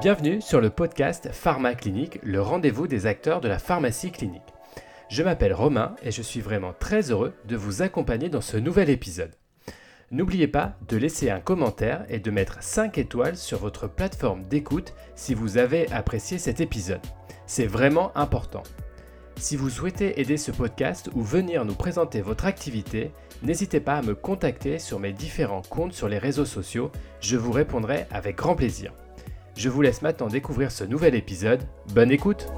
Bienvenue sur le podcast Pharma Clinique, le rendez-vous des acteurs de la pharmacie clinique. Je m'appelle Romain et je suis vraiment très heureux de vous accompagner dans ce nouvel épisode. N'oubliez pas de laisser un commentaire et de mettre 5 étoiles sur votre plateforme d'écoute si vous avez apprécié cet épisode. C'est vraiment important. Si vous souhaitez aider ce podcast ou venir nous présenter votre activité, n'hésitez pas à me contacter sur mes différents comptes sur les réseaux sociaux, je vous répondrai avec grand plaisir. Je vous laisse maintenant découvrir ce nouvel épisode. Bonne écoute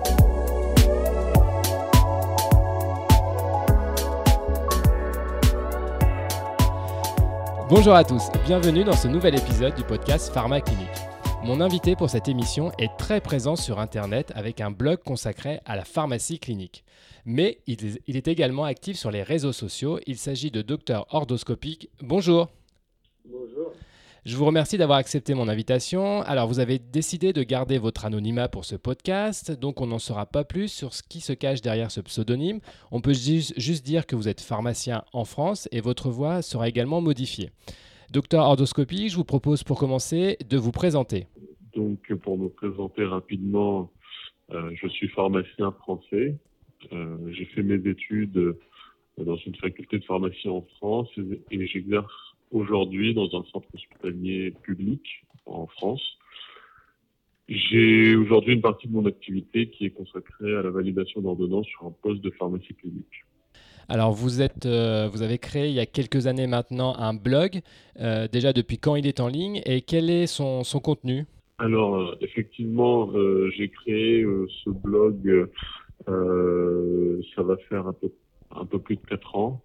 Bonjour à tous, bienvenue dans ce nouvel épisode du podcast Pharma Clinique. Mon invité pour cette émission est très présent sur Internet avec un blog consacré à la pharmacie clinique. Mais il est également actif sur les réseaux sociaux. Il s'agit de Docteur Ordoscopique. Bonjour. Je vous remercie d'avoir accepté mon invitation. Alors, vous avez décidé de garder votre anonymat pour ce podcast, donc on n'en saura pas plus sur ce qui se cache derrière ce pseudonyme. On peut juste dire que vous êtes pharmacien en France et votre voix sera également modifiée. Docteur Ordoscopie, je vous propose pour commencer de vous présenter. Donc, pour me présenter rapidement, euh, je suis pharmacien français. Euh, j'ai fait mes études euh, dans une faculté de pharmacie en France et j'exerce aujourd'hui dans un centre hospitalier public en France. J'ai aujourd'hui une partie de mon activité qui est consacrée à la validation d'ordonnances sur un poste de pharmacie clinique. Alors vous êtes, euh, vous avez créé il y a quelques années maintenant un blog. Euh, déjà depuis quand il est en ligne et quel est son, contenu? Alors euh, effectivement, j'ai créé ce blog. ça va faire un peu plus de 4 ans.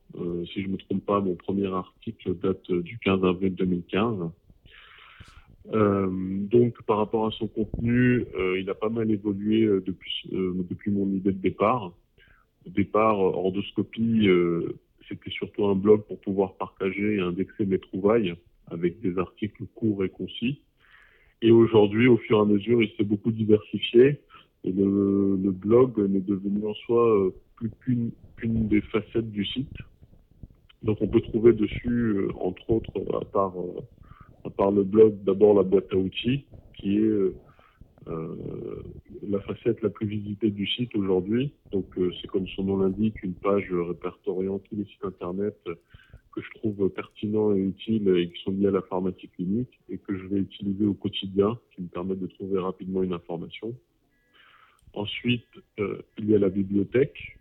Si je me trompe pas, mon premier article date du 15 avril 2015. Euh, donc par rapport à son contenu, il a pas mal évolué depuis mon idée de départ. Au départ, Ordoscopie, c'était surtout un blog pour pouvoir partager et indexer mes trouvailles avec des articles courts et concis. Et aujourd'hui, au fur et à mesure, il s'est beaucoup diversifié. Et le, blog n'est devenu en soi plus qu'une une des facettes du site. Donc on peut trouver dessus, euh, entre autres, euh, à part le blog, d'abord la boîte à outils, qui est euh, la facette la plus visitée du site aujourd'hui. Donc c'est comme son nom l'indique, une page répertoriant tous les sites internet que je trouve pertinents et utiles et qui sont liés à la pharmacie clinique et que je vais utiliser au quotidien, qui me permettent de trouver rapidement une information. Ensuite, il y a la bibliothèque,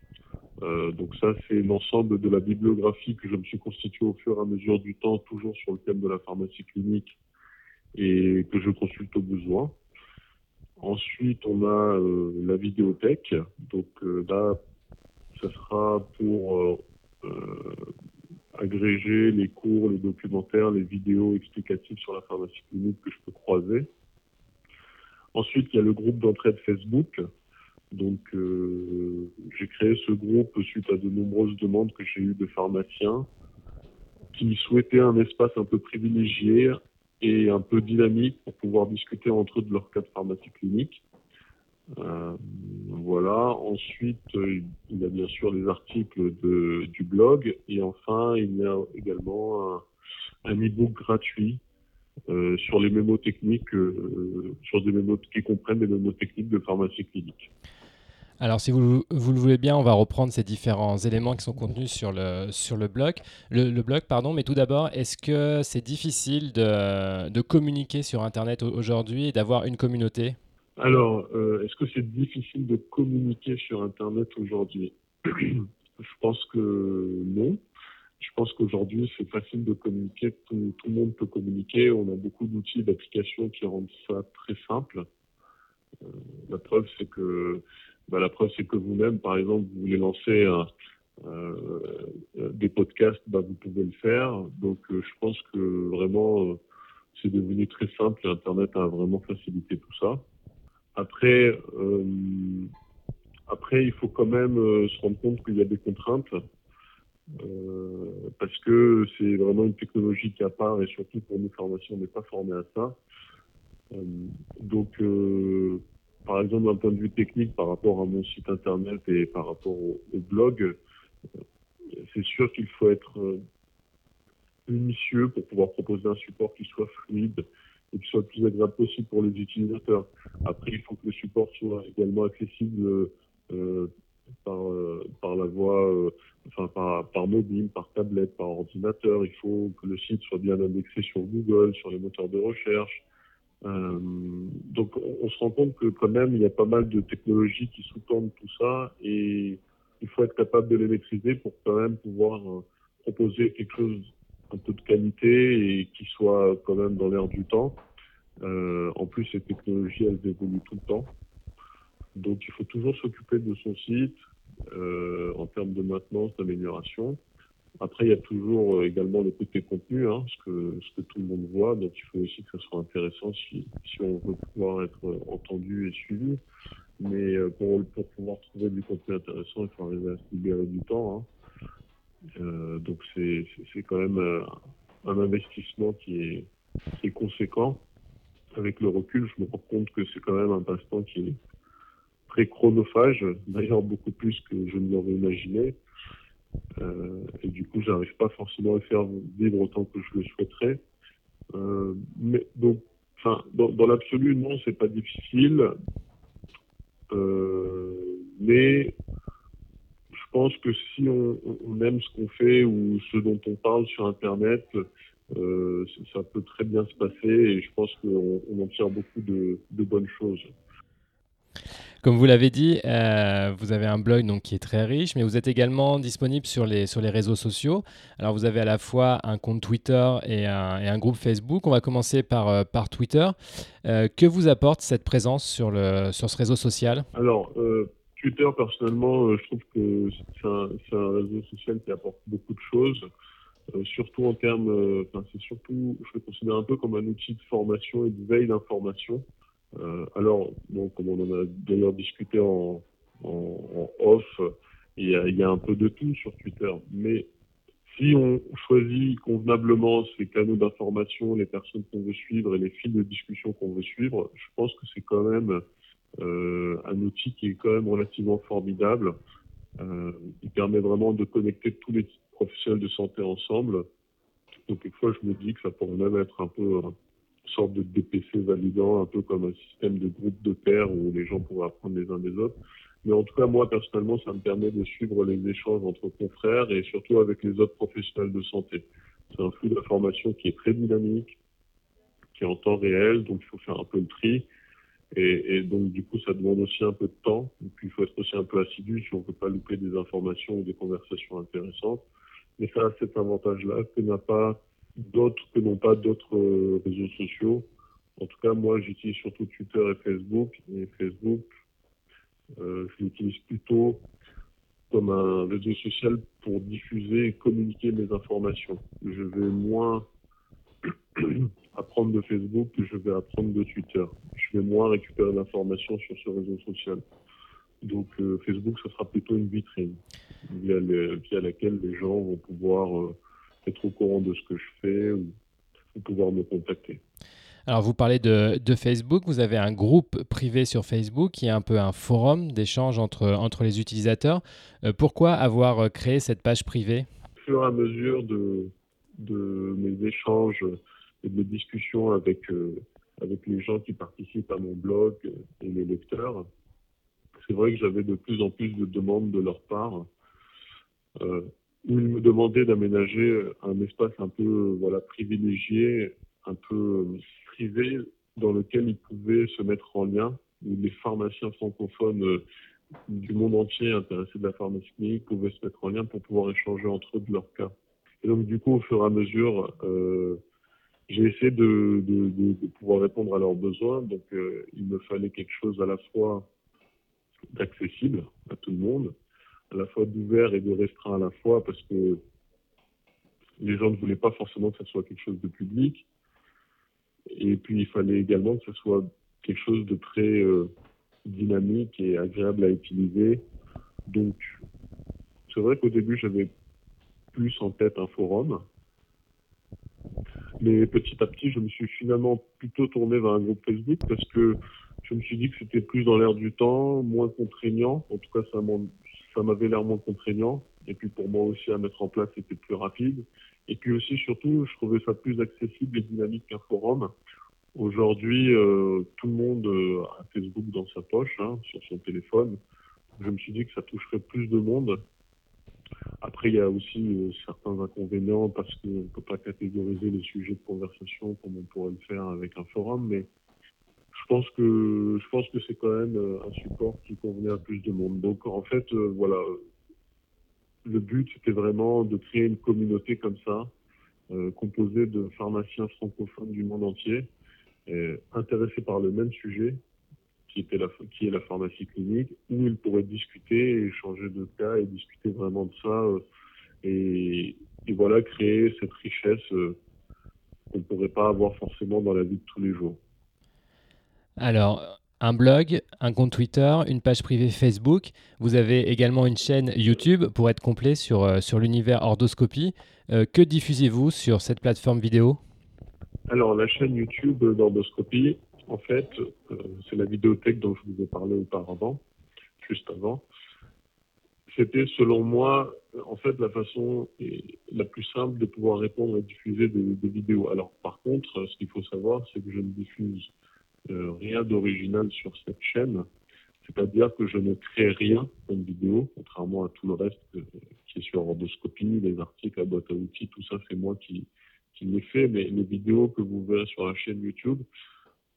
euh, donc ça, c'est l'ensemble de la bibliographie que je me suis constituée au fur et à mesure du temps, toujours sur le thème de la pharmacie clinique et que je consulte au besoin. Ensuite, on a euh, la vidéothèque. Donc euh, là, ce sera pour agréger les cours, les documentaires, les vidéos explicatives sur la pharmacie clinique que je peux croiser. Ensuite, il y a le groupe d'entraide Facebook donc, euh, j'ai créé ce groupe suite à de nombreuses demandes que j'ai eues de pharmaciens qui souhaitaient un espace un peu privilégié et un peu dynamique pour pouvoir discuter entre eux de leur cas de pharmacie clinique. Euh, voilà. Ensuite, il y a bien sûr les articles du blog et enfin, il y a également un, e-book gratuit euh, sur les mémos techniques, euh, sur des mémos qui comprennent des mémos techniques de pharmacie clinique. Alors, si vous, vous, le voulez bien, on va reprendre ces différents éléments qui sont contenus sur le, sur le blog. Le, blog, pardon. Mais tout d'abord, est-ce que c'est difficile de, de, communiquer sur Internet aujourd'hui et d'avoir une communauté? Alors, euh, est-ce que c'est difficile de communiquer sur Internet aujourd'hui? Je pense que non. Je pense qu'aujourd'hui, c'est facile de communiquer. Tout, tout, le monde peut communiquer. On a beaucoup d'outils, d'applications qui rendent ça très simple. Euh, la preuve, c'est que bah, la preuve, c'est que vous-même, par exemple, vous voulez lancer un, euh, des podcasts, bah, vous pouvez le faire. Donc, euh, je pense que vraiment, euh, c'est devenu très simple Internet a vraiment facilité tout ça. Après, euh, après, il faut quand même se rendre compte qu'il y a des contraintes. parce que c'est vraiment une technologie qui à part et surtout pour nous pharmaciens on n'est pas formés à ça. donc par exemple, d'un point de vue technique, par rapport à mon site internet et par rapport au, blog, c'est sûr qu'il faut être minutieux pour pouvoir proposer un support qui soit fluide et qui soit le plus agréable possible pour les utilisateurs. Après, il faut que le support soit également accessible euh, par, euh, la voie, euh, enfin par, par mobile, par tablette, par ordinateur. Il faut que le site soit bien indexé sur Google, sur les moteurs de recherche. Euh, donc, on, se rend compte que quand même, il y a pas mal de technologies qui sous-tendent tout ça et il faut être capable de les maîtriser pour quand même pouvoir proposer quelque chose un peu de qualité et qui soit quand même dans l'air du temps. Euh, en plus, ces technologies, elles évoluent tout le temps. Donc, il faut toujours s'occuper de son site euh, en termes de maintenance, d'amélioration. Après, il y a toujours euh, également le côté contenu, hein, ce, que, ce que tout le monde voit. Donc, il faut aussi que ça soit intéressant si, si on veut pouvoir être entendu et suivi. Mais euh, pour, pour pouvoir trouver du contenu intéressant, il faut arriver à se libérer du temps. Hein. Euh, donc c'est quand même euh, un investissement qui est, qui est, conséquent. Avec le recul, je me rends compte que c'est quand même un passe-temps qui est très chronophage, d'ailleurs beaucoup plus que je ne l'aurais imaginé. Euh, et du coup, j'arrive pas forcément à faire vivre autant que je le souhaiterais. Euh, mais donc, enfin, dans, l'absolu, non, c'est pas difficile. Euh, mais pense que si on, aime ce qu'on fait ou ce dont on parle sur Internet, ça peut très bien se passer et je pense qu'on on en tire beaucoup de, bonnes choses. Comme vous l'avez dit, euh, vous avez un blog donc, qui est très riche, mais vous êtes également disponible sur les, sur les réseaux sociaux. Alors vous avez à la fois un compte Twitter et un, groupe Facebook. On va commencer par, euh, par Twitter. Euh, que vous apporte cette présence sur, le, sur ce réseau social? Alors, Twitter, personnellement, je trouve que c'est un, réseau social qui apporte beaucoup de choses, surtout en termes, c'est surtout, je le considère un peu comme un outil de formation et de veille d'information. Euh, alors, comme on en a d'ailleurs discuté en, off, il y, a, un peu de tout sur Twitter, mais si on choisit convenablement ces canaux d'information, les personnes qu'on veut suivre et les fils de discussion qu'on veut suivre, je pense que c'est quand même euh, un outil qui est quand même relativement formidable. Euh, il permet vraiment de connecter tous les professionnels de santé ensemble. Donc, quelquefois, je me dis que ça pourrait même être un peu sorte de DPC validant, un peu comme un système de groupe de pairs où les gens pourraient apprendre les uns des autres. Mais en tout cas, moi, personnellement, ça me permet de suivre les échanges entre confrères et surtout avec les autres professionnels de santé. C'est un flux d'informations qui est très dynamique, qui est en temps réel, donc il faut faire un peu le tri. Et, donc, du coup, ça demande aussi un peu de temps. Et puis, il faut être aussi un peu assidu si on ne veut pas louper des informations ou des conversations intéressantes. Mais ça a cet avantage-là que n'a pas d'autres, que n'ont pas d'autres euh, réseaux sociaux. En tout cas, moi, j'utilise surtout Twitter et Facebook. Et Facebook, euh, je l'utilise plutôt comme un réseau social pour diffuser et communiquer mes informations. Je vais moins apprendre de Facebook que je vais apprendre de Twitter. Je vais moins récupérer l'information sur ce réseau social. Donc euh, Facebook, ce sera plutôt une vitrine via, laquelle les gens vont pouvoir euh, être au courant de ce que je fais ou, ou pouvoir me contacter. Alors vous parlez de, de, Facebook, vous avez un groupe privé sur Facebook qui est un peu un forum d'échange entre, entre les utilisateurs. Euh, pourquoi avoir créé cette page privée? Au fur et à mesure de, de mes échanges et de mes discussions avec, euh, avec les gens qui participent à mon blog et les lecteurs, c'est vrai que j'avais de plus en plus de demandes de leur part euh, où ils me demandaient d'aménager un espace un peu voilà privilégié, un peu privé, dans lequel ils pouvaient se mettre en lien, où les pharmaciens francophones euh, du monde entier intéressés de la pharmacie clinique pouvaient se mettre en lien pour pouvoir échanger entre eux de leur cas. Et donc, du coup, au fur et à mesure, euh, j'ai essayé de, de, pouvoir répondre à leurs besoins. Donc, euh, il me fallait quelque chose à la fois d'accessible à tout le monde, à la fois d'ouvert et de restreint à la fois, parce que les gens ne voulaient pas forcément que ça soit quelque chose de public. Et puis, il fallait également que ce soit quelque chose de très euh, dynamique et agréable à utiliser. Donc, c'est vrai qu'au début, j'avais plus en tête un forum. Mais petit à petit, je me suis finalement plutôt tourné vers un groupe Facebook parce que je me suis dit que c'était plus dans l'air du temps, moins contraignant. En tout cas, ça, ça m'avait l'air moins contraignant. Et puis pour moi aussi à mettre en place, c'était plus rapide. Et puis aussi, surtout, je trouvais ça plus accessible et dynamique qu'un forum. Aujourd'hui, euh, tout le monde euh, a Facebook dans sa poche, hein, sur son téléphone. Je me suis dit que ça toucherait plus de monde. Après, il y a aussi euh, certains inconvénients parce qu'on ne peut pas catégoriser les sujets de conversation comme on pourrait le faire avec un forum, mais je pense que je pense que c'est quand même un support qui convenait à plus de monde. Donc en fait, voilà, le but c'était vraiment de créer une communauté comme ça, composée de pharmaciens francophones du monde entier, intéressés par le même sujet, qui, était la, qui est la pharmacie clinique, où ils pourraient discuter, échanger de cas et discuter vraiment de ça. Euh, et, voilà, créer cette richesse euh, qu'on ne pourrait pas avoir forcément dans la vie de tous les jours. Alors, un blog, un compte Twitter, une page privée Facebook. Vous avez également une chaîne YouTube pour être complet sur, euh, l'univers Ordoscopie. que diffusez-vous sur cette plateforme vidéo? Alors, la chaîne YouTube d'Ordoscopie, en fait, euh, c'est la vidéothèque dont je vous ai parlé auparavant, juste avant. C'était, selon moi, en fait, la façon la plus simple de pouvoir répondre et diffuser des, vidéos. Alors, par contre, ce qu'il faut savoir, c'est que je ne diffuse euh, rien d'original sur cette chaîne. C'est-à-dire que je ne crée rien comme vidéo, contrairement à tout le reste qui est sur Ordoscopie, les articles, la boîte à outils, tout ça, c'est moi qui, qui l'ai mais les vidéos que vous verrez sur la chaîne YouTube,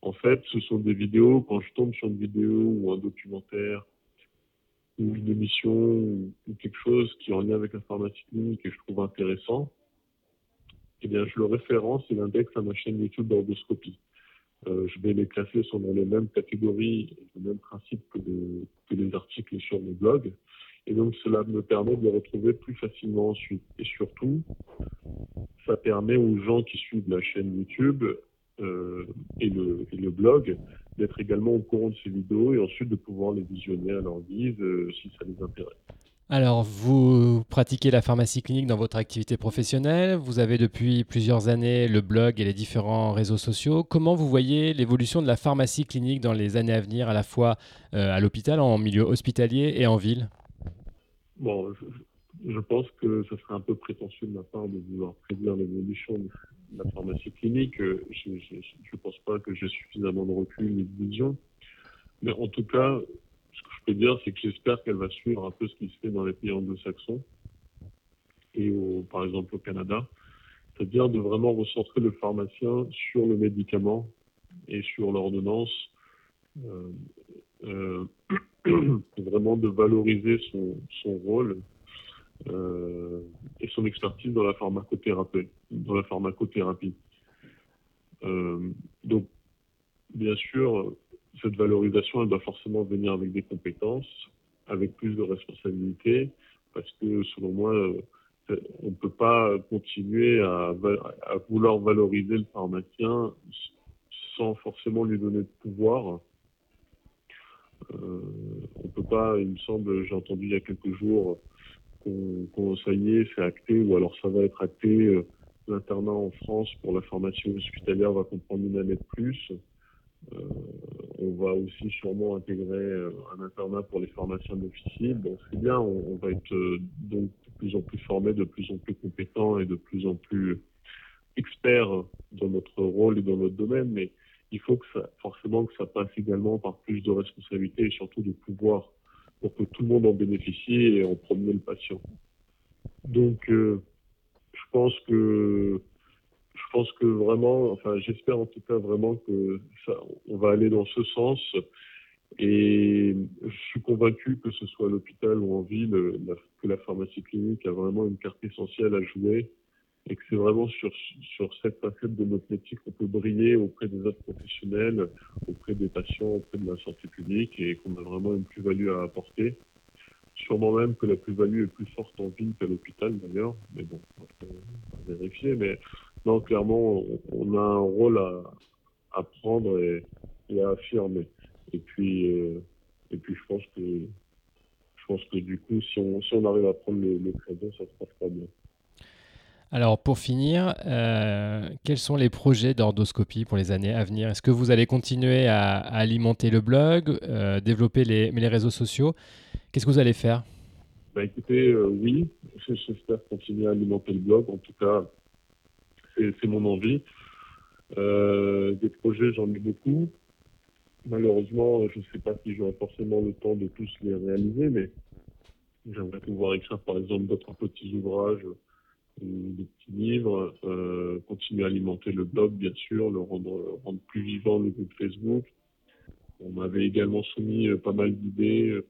en fait, ce sont des vidéos, quand je tombe sur une vidéo ou un documentaire ou une émission ou, quelque chose qui est en lien avec l'informatique clinique et je trouve intéressant, eh bien, je le référence et l'indexe à ma chaîne YouTube d'ordoscopie. Euh, je vais les classer selon les mêmes catégories, le même principe que, que les articles sur mes blogs. Et donc, cela me permet de les retrouver plus facilement ensuite. Et surtout, ça permet aux gens qui suivent la chaîne YouTube euh, et, le, le, blog d'être également au courant de ces vidéos et ensuite de pouvoir les visionner à leur guise euh, si ça les intéresse. Alors, vous pratiquez la pharmacie clinique dans votre activité professionnelle. Vous avez depuis plusieurs années le blog et les différents réseaux sociaux. Comment vous voyez l'évolution de la pharmacie clinique dans les années à venir, à la fois euh, à l'hôpital, en milieu hospitalier et en ville? Bon, je pense que ce serait un peu prétentieux de ma part de vouloir prédire l'évolution de la pharmacie clinique. Je ne pense pas que j'ai suffisamment de recul ni de vision. Mais en tout cas, peux dire, c'est que j'espère qu'elle va suivre un peu ce qui se fait dans les pays anglo-saxons et par exemple au Canada. C'est-à-dire de vraiment recentrer le pharmacien sur le médicament et sur l'ordonnance. Euh, euh, vraiment de valoriser son, rôle euh, et son expertise dans la pharmacothérapie. Dans la pharmacothérapie. Donc, bien sûr, cette valorisation, elle doit forcément venir avec des compétences, avec plus de responsabilités, parce que selon moi, on ne peut pas continuer à, vouloir valoriser le pharmacien sans forcément lui donner de pouvoir. Euh, on peut pas, il me semble, j'ai entendu il y a quelques jours, qu'on ça y est, c'est acté, ou alors ça va être acté. Euh, l'internat en France pour la formation hospitalière va comprendre une année de plus. Euh, on va aussi sûrement intégrer euh, un internat pour les formations d'officiers. Donc c'est bien, on, va être donc de plus en plus formé, de plus en plus compétent et de plus en plus expert dans notre rôle et dans notre domaine. Mais il faut que forcément que ça passe également par plus de responsabilités et surtout de pouvoir pour que tout le monde en bénéficie et en promener le patient. Donc, euh, je pense que je pense que vraiment, enfin, j'espère en tout cas vraiment que ça, on va aller dans ce sens. Et je suis convaincu que ce soit à l'hôpital ou en ville, que la pharmacie clinique a vraiment une carte essentielle à jouer et que c'est vraiment sur, sur cette facette de notre métier qu'on peut briller auprès des autres professionnels, auprès des patients, auprès de la santé publique et qu'on a vraiment une plus-value à apporter. Sûrement même que la plus-value est plus forte en ville qu'à l'hôpital d'ailleurs, mais bon, on va vérifier. Mais non, clairement, on, a un rôle à, à prendre et, à affirmer. Et puis, euh, et puis je pense que je pense que du coup, si on, si on arrive à prendre le, le crédit, ça se passe pas bien. Alors pour finir, euh, quels sont les projets d'ordoscopie pour les années à venir? Est-ce que vous allez continuer à, alimenter le blog, euh, développer les, les, réseaux sociaux? Qu'est-ce que vous allez faire? Bah écoutez, oui, j'espère continuer à alimenter le blog. En tout cas, c'est mon envie. des projets, j'en ai beaucoup. Malheureusement, je ne sais pas si j'aurai forcément le temps de tous les réaliser, mais j'aimerais pouvoir écrire par exemple d'autres petits ouvrages des petits livres, euh, continuer à alimenter le blog, bien sûr, le rendre, rendre plus vivant le groupe Facebook. On m'avait également soumis euh, pas mal d'idées, euh,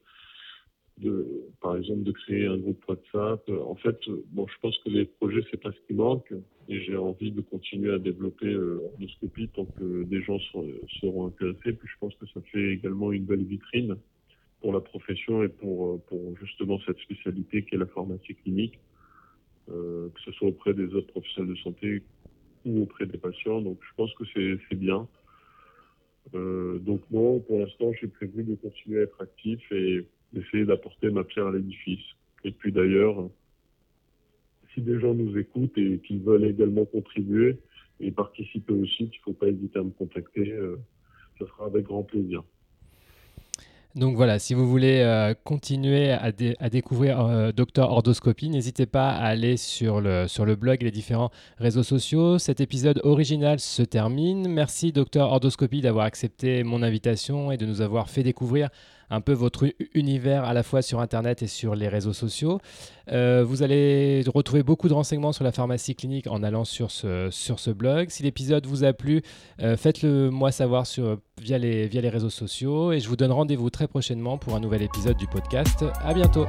de, par exemple, de créer un groupe WhatsApp. En fait, bon, je pense que les projets, c'est pas ce qui manque, et j'ai envie de continuer à développer euh, Ordoscopie tant que des gens seront intéressés. Puis je pense que ça fait également une belle vitrine pour la profession et pour, pour justement cette spécialité qui est la pharmacie clinique. Euh, que ce soit auprès des autres professionnels de santé ou auprès des patients. Donc je pense que c'est bien. Euh, donc non, pour l'instant, j'ai prévu de continuer à être actif et d'essayer d'apporter ma pierre à l'édifice. Et puis d'ailleurs, si des gens nous écoutent et qu'ils veulent également contribuer et participer aussi, il ne faut pas hésiter à me contacter. Euh, ce sera avec grand plaisir. Donc voilà, si vous voulez euh, continuer à, découvrir euh, Docteur Ordoscopie, n'hésitez pas à aller sur le, sur le blog et les différents réseaux sociaux. Cet épisode original se termine. Merci Docteur Ordoscopie d'avoir accepté mon invitation et de nous avoir fait découvrir un peu votre univers à la fois sur Internet et sur les réseaux sociaux. Euh, vous allez retrouver beaucoup de renseignements sur la pharmacie clinique en allant sur ce, blog. Si l'épisode vous a plu, euh, faites-le moi savoir via, les, via les réseaux sociaux et je vous donne rendez-vous très prochainement pour un nouvel épisode du podcast. À bientôt.